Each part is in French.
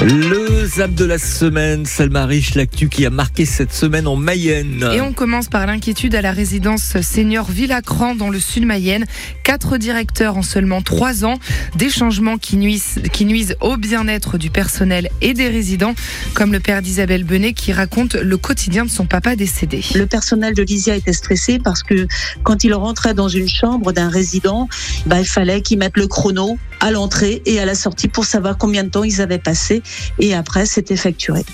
Le zap de la semaine, Selma Rich, l'actu qui a marqué cette semaine en Mayenne. Et on commence par l'inquiétude à la résidence senior Villacran dans le sud Mayenne. Quatre directeurs en seulement trois ans. Des changements qui nuisent, qui nuisent au bien-être du personnel et des résidents, comme le père d'Isabelle Benet qui raconte le quotidien de son papa décédé. Le personnel de Lysia était stressé parce que quand il rentrait dans une chambre d'un résident, bah, il fallait qu'il mette le chrono à l'entrée et à la sortie pour savoir combien de temps ils avaient passé et après c'était facturé.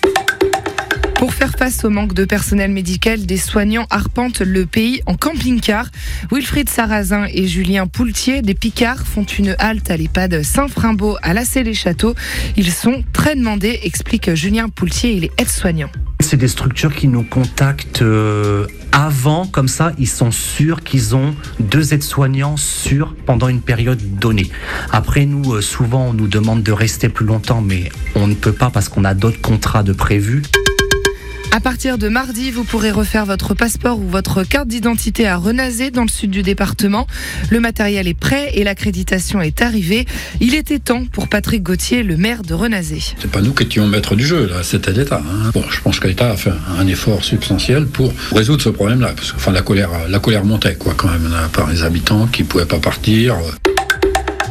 Pour faire face au manque de personnel médical, des soignants arpentent le pays en camping-car. Wilfried Sarrazin et Julien Poultier, des Picards, font une halte à l'EHPAD Saint-Frimbault à la les châteaux Ils sont très demandés, explique Julien Poultier, il est aide-soignant. C'est des structures qui nous contactent euh, avant, comme ça, ils sont sûrs qu'ils ont deux aides-soignants sûrs pendant une période donnée. Après, nous, euh, souvent, on nous demande de rester plus longtemps, mais on ne peut pas parce qu'on a d'autres contrats de prévus. À partir de mardi, vous pourrez refaire votre passeport ou votre carte d'identité à Renazé dans le sud du département. Le matériel est prêt et l'accréditation est arrivée. Il était temps pour Patrick Gauthier, le maire de Renazé. C'est pas nous qui étions maîtres du jeu, là, c'était l'État. Hein. Bon, je pense que l'État a fait un effort substantiel pour résoudre ce problème-là, parce que enfin, la colère, la colère montait quoi quand même par les habitants qui pouvaient pas partir.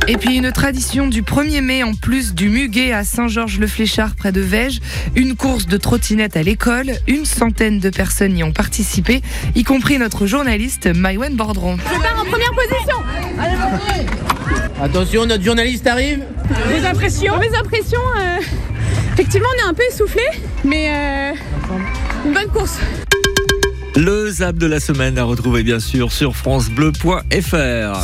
Et puis une tradition du 1er mai en plus du muguet à Saint-Georges-le-Fléchard près de Vège, une course de trottinette à l'école, une centaine de personnes y ont participé, y compris notre journaliste Maïwen Bordron. Je pars en première position. Attention, notre journaliste arrive. Mes impressions Mes impressions, euh, effectivement on est un peu essoufflé, mais euh, une bonne course. Le zap de la semaine à retrouver bien sûr sur francebleu.fr.